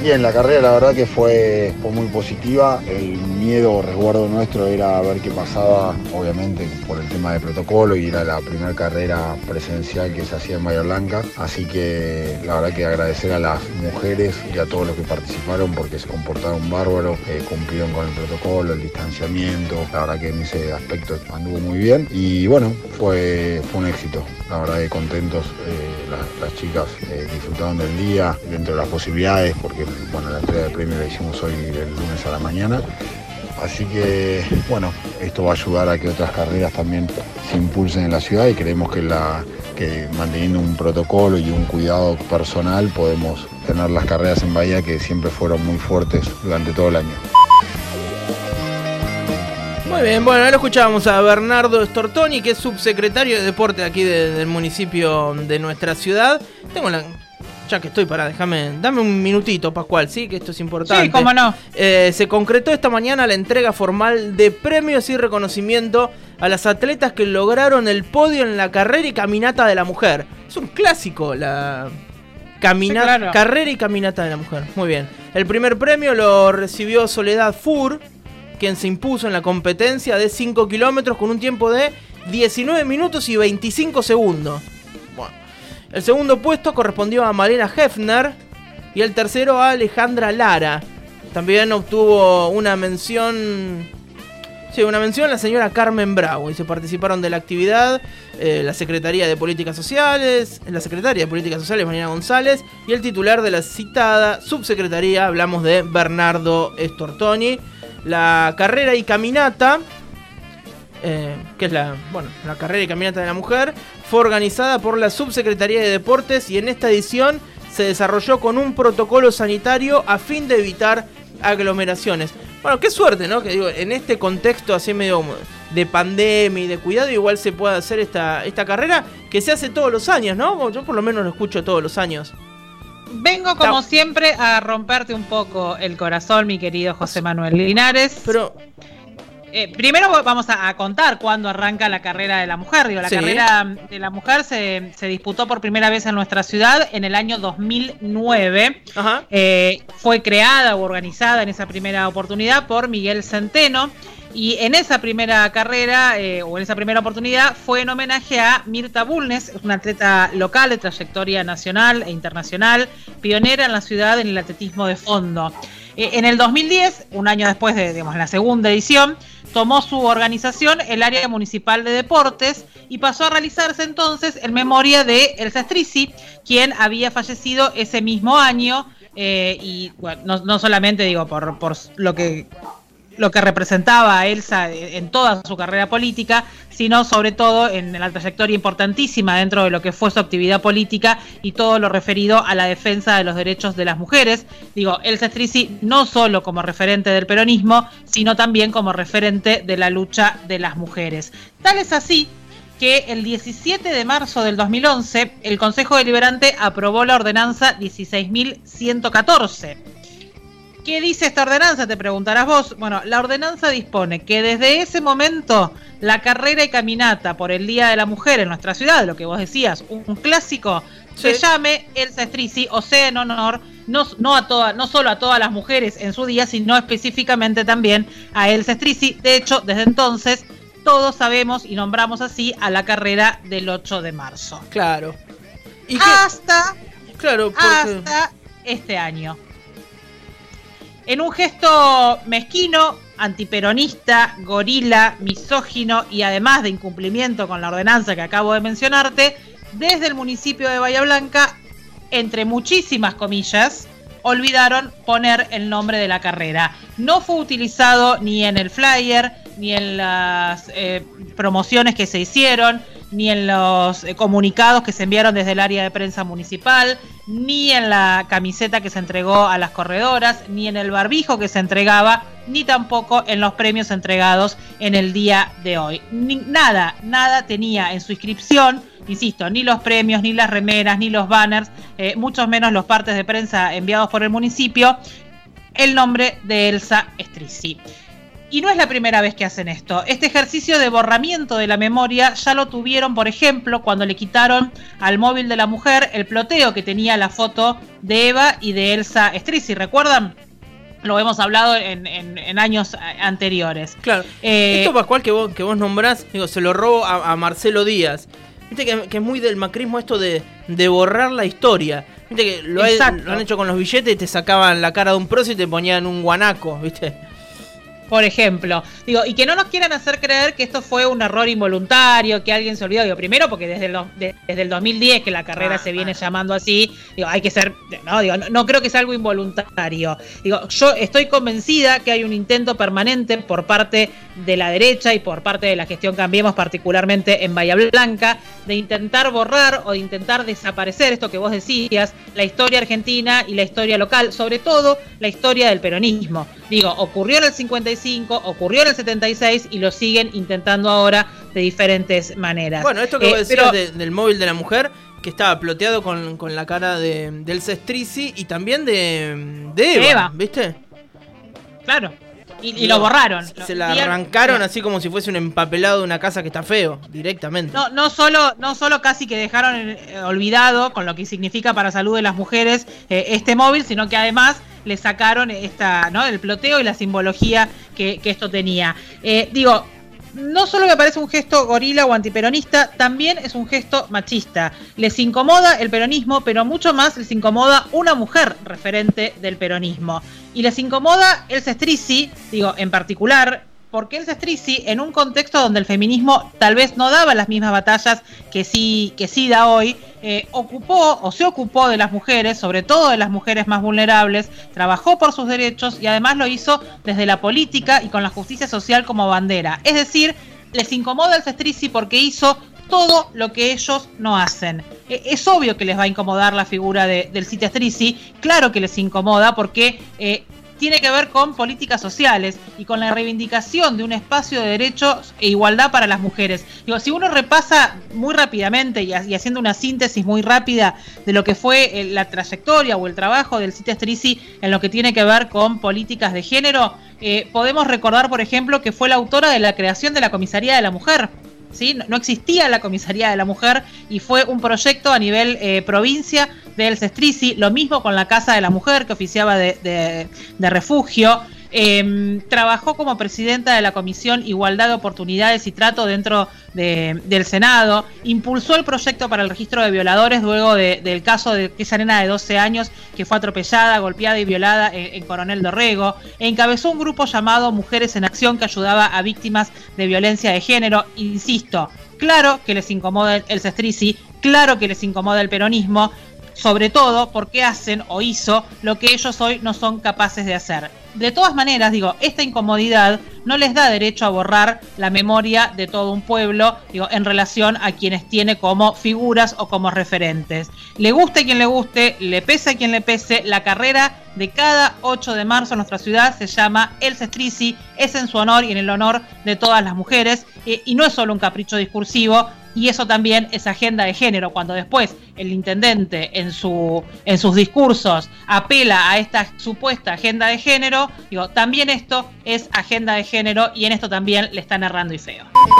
Bien, la carrera la verdad que fue, fue muy positiva. El miedo o resguardo nuestro era ver qué pasaba, obviamente por el tema de protocolo y era la primera carrera presencial que se hacía en Bahía Blanca. Así que la verdad que agradecer a las mujeres y a todos los que participaron porque se comportaron bárbaro, eh, cumplieron con el protocolo, el distanciamiento. La verdad que en ese aspecto anduvo muy bien y bueno, fue, fue un éxito. La verdad que contentos eh, las, chicas eh, disfrutaron del día dentro de las posibilidades porque bueno, la entrega de premio la hicimos hoy el lunes a la mañana. Así que, bueno, esto va a ayudar a que otras carreras también se impulsen en la ciudad y creemos que, la, que manteniendo un protocolo y un cuidado personal podemos tener las carreras en Bahía que siempre fueron muy fuertes durante todo el año. Muy bien, bueno, ahora escuchábamos a Bernardo Stortoni, que es subsecretario de deporte aquí del municipio de nuestra ciudad. Tengo la, ya que estoy para, déjame, dame un minutito, Pascual, sí, que esto es importante. Sí, cómo no. Eh, se concretó esta mañana la entrega formal de premios y reconocimiento a las atletas que lograron el podio en la carrera y caminata de la mujer. Es un clásico, la caminata, carrera y caminata de la mujer. Muy bien. El primer premio lo recibió Soledad Fur, quien se impuso en la competencia de 5 kilómetros con un tiempo de 19 minutos y 25 segundos. El segundo puesto correspondió a Malena Hefner y el tercero a Alejandra Lara. También obtuvo una mención. Sí, una mención la señora Carmen Bravo. Y se participaron de la actividad eh, la Secretaría de Políticas Sociales, la Secretaria de Políticas Sociales, Marina González, y el titular de la citada subsecretaría, hablamos de Bernardo Estortoni. La carrera y caminata eh, que es la, bueno, la carrera y caminata de la mujer, fue organizada por la Subsecretaría de Deportes y en esta edición se desarrolló con un protocolo sanitario a fin de evitar aglomeraciones. Bueno, qué suerte, ¿no? Que digo, en este contexto así medio de pandemia y de cuidado, igual se puede hacer esta, esta carrera que se hace todos los años, ¿no? Yo por lo menos lo escucho todos los años. Vengo como siempre a romperte un poco el corazón, mi querido José Manuel Linares. Pero eh, primero vamos a, contar cuándo arranca la carrera de la mujer. Digo, la carrera de la mujer se, disputó por primera vez en nuestra ciudad en el año 2009. Eh, fue creada o organizada en esa primera oportunidad por Miguel Centeno. Y en esa primera carrera, eh, o en esa primera oportunidad, fue en homenaje a Mirta Bulnes, una atleta local de trayectoria nacional e internacional, pionera en la ciudad en el atletismo de fondo. En el 2010, un año después de digamos, la segunda edición, tomó su organización el área municipal de deportes y pasó a realizarse entonces en memoria de Elsa Strisi, quien había fallecido ese mismo año. Eh, y bueno, no, solamente digo por, por lo que lo que representaba a Elsa en toda su carrera política, sino sobre todo en la trayectoria importantísima dentro de lo que fue su actividad política y todo lo referido a la defensa de los derechos de las mujeres. Digo, Elsa Strisi no solo como referente del peronismo, sino también como referente de la lucha de las mujeres. Tal es así que el 17 de marzo del 2011 el Consejo Deliberante aprobó la ordenanza 16.114 ¿Qué dice esta ordenanza? Te preguntarás vos. Bueno, la ordenanza dispone que desde ese momento la carrera y caminata por el Día de la Mujer en nuestra ciudad, lo que vos decías, un, clásico, se llame Elsa Strisi, o sea, en honor no, no, a toda, no solo a todas las mujeres en su día, sino específicamente también a Elsa Strisi. De hecho, desde entonces todos sabemos y nombramos así a la carrera del 8 de marzo. Claro. ¿Y hasta, claro, hasta este año. En un gesto mezquino, antiperonista, gorila, misógino y además de incumplimiento con la ordenanza que acabo de mencionarte, desde el municipio de Bahía Blanca, entre muchísimas comillas, olvidaron poner el nombre de la carrera. No fue utilizado ni en el flyer, ni en las eh, promociones que se hicieron, ni en los eh, comunicados que se enviaron desde el área de prensa municipal, ni en la camiseta que se entregó a las corredoras, ni en el barbijo que se entregaba, ni tampoco en los premios entregados en el día de hoy. nada, nada tenía en su inscripción, insisto, ni los premios, ni las remeras, ni los banners, eh, mucho menos los partes de prensa enviados por el municipio, el nombre de Elsa Strisi. Y no es la primera vez que hacen esto. Este ejercicio de borramiento de la memoria ya lo tuvieron, por ejemplo, cuando le quitaron al móvil de la mujer el ploteo que tenía la foto de Eva y de Elsa Strisi. ¿Recuerdan? Lo hemos hablado en, años anteriores. Claro. Eh, Esto, Pascual, que vos, que vos nombrás, digo, se lo robo a, Marcelo Díaz. Viste que, es muy del macrismo esto de, borrar la historia. Viste que lo, lo, han hecho con los billetes y te sacaban la cara de un prócer y te ponían un guanaco, ¿viste? Por ejemplo. Digo, y que no nos quieran hacer creer que esto fue un error involuntario, que alguien se olvidó. Digo, primero porque desde el, desde el 2010 que la carrera ah, se viene ah. llamando así, digo, hay que ser, no, digo, no, creo que sea algo involuntario. Digo, yo estoy convencida que hay un intento permanente por parte de la derecha y por parte de la gestión Cambiemos, particularmente en Bahía Blanca, de intentar borrar o de intentar desaparecer esto que vos decías, la historia argentina y la historia local, sobre todo la historia del peronismo. Digo, ocurrió en el 55, ocurrió en el 76 y lo siguen intentando ahora de diferentes maneras. Bueno, esto que vos eh, decías del móvil de la mujer, que estaba ploteado con, la cara de, del Cestrici y también de, de Eva, ¿viste? Claro. Y, lo borraron. Se la arrancaron así como si fuese un empapelado de una casa que está feo, directamente. No, no solo, no solo casi que dejaron eh, olvidado con lo que significa para salud de las mujeres eh, este móvil, sino que además le sacaron esta, ¿no? El ploteo y la simbología que, esto tenía. Eh, digo, no solo me parece un gesto gorila o antiperonista, también es un gesto machista. Les incomoda el peronismo, pero mucho más les incomoda una mujer referente del peronismo. Y les incomoda el Sestrici, digo, en particular, porque el Sestrici, en un contexto donde el feminismo tal vez no daba las mismas batallas que sí, que sí da hoy, eh, ocupó o se ocupó de las mujeres, sobre todo de las mujeres más vulnerables, trabajó por sus derechos y además lo hizo desde la política y con la justicia social como bandera. Es decir, les incomoda el Sestrici porque hizo todo lo que ellos no hacen. E, es obvio que les va a incomodar la figura del Cita Strisi, claro que les incomoda porque eh, tiene que ver con políticas sociales y con la reivindicación de un espacio de derechos e igualdad para las mujeres. Digo, si uno repasa muy rápidamente y, haciendo una síntesis muy rápida de lo que fue eh, la trayectoria o el trabajo del CITES Trisi en lo que tiene que ver con políticas de género, eh, podemos recordar, por ejemplo, que fue la autora de la creación de la Comisaría de la Mujer no, existía la comisaría de la mujer y fue un proyecto a nivel eh, provincia del Cestrici, lo mismo con la Casa de la Mujer que oficiaba de refugio. Em, trabajó como presidenta de la Comisión Igualdad de Oportunidades y Trato dentro del Senado, impulsó el proyecto para el registro de violadores luego del caso de esa nena de 12 años que fue atropellada, golpeada y violada en, Coronel Dorrego, encabezó un grupo llamado Mujeres en Acción que ayudaba a víctimas de violencia de género. Insisto, claro que les incomoda el Cestrici, claro que les incomoda el peronismo, sobre todo porque hacen o hizo lo que ellos hoy no son capaces de hacer. De todas maneras, digo, esta incomodidad no les da derecho a borrar la memoria de todo un pueblo digo, en relación a quienes tiene como figuras o como referentes. Le guste a quien le guste, le pese a quien le pese, la carrera de cada 8 de marzo en nuestra ciudad se llama El Cestrici, es en su honor y en el honor de todas las mujeres, y no es solo un capricho discursivo, y eso también es agenda de género, cuando después el intendente en, su, en sus discursos apela a esta supuesta agenda de género, digo, también esto es agenda de género y en esto también le están errando y feo.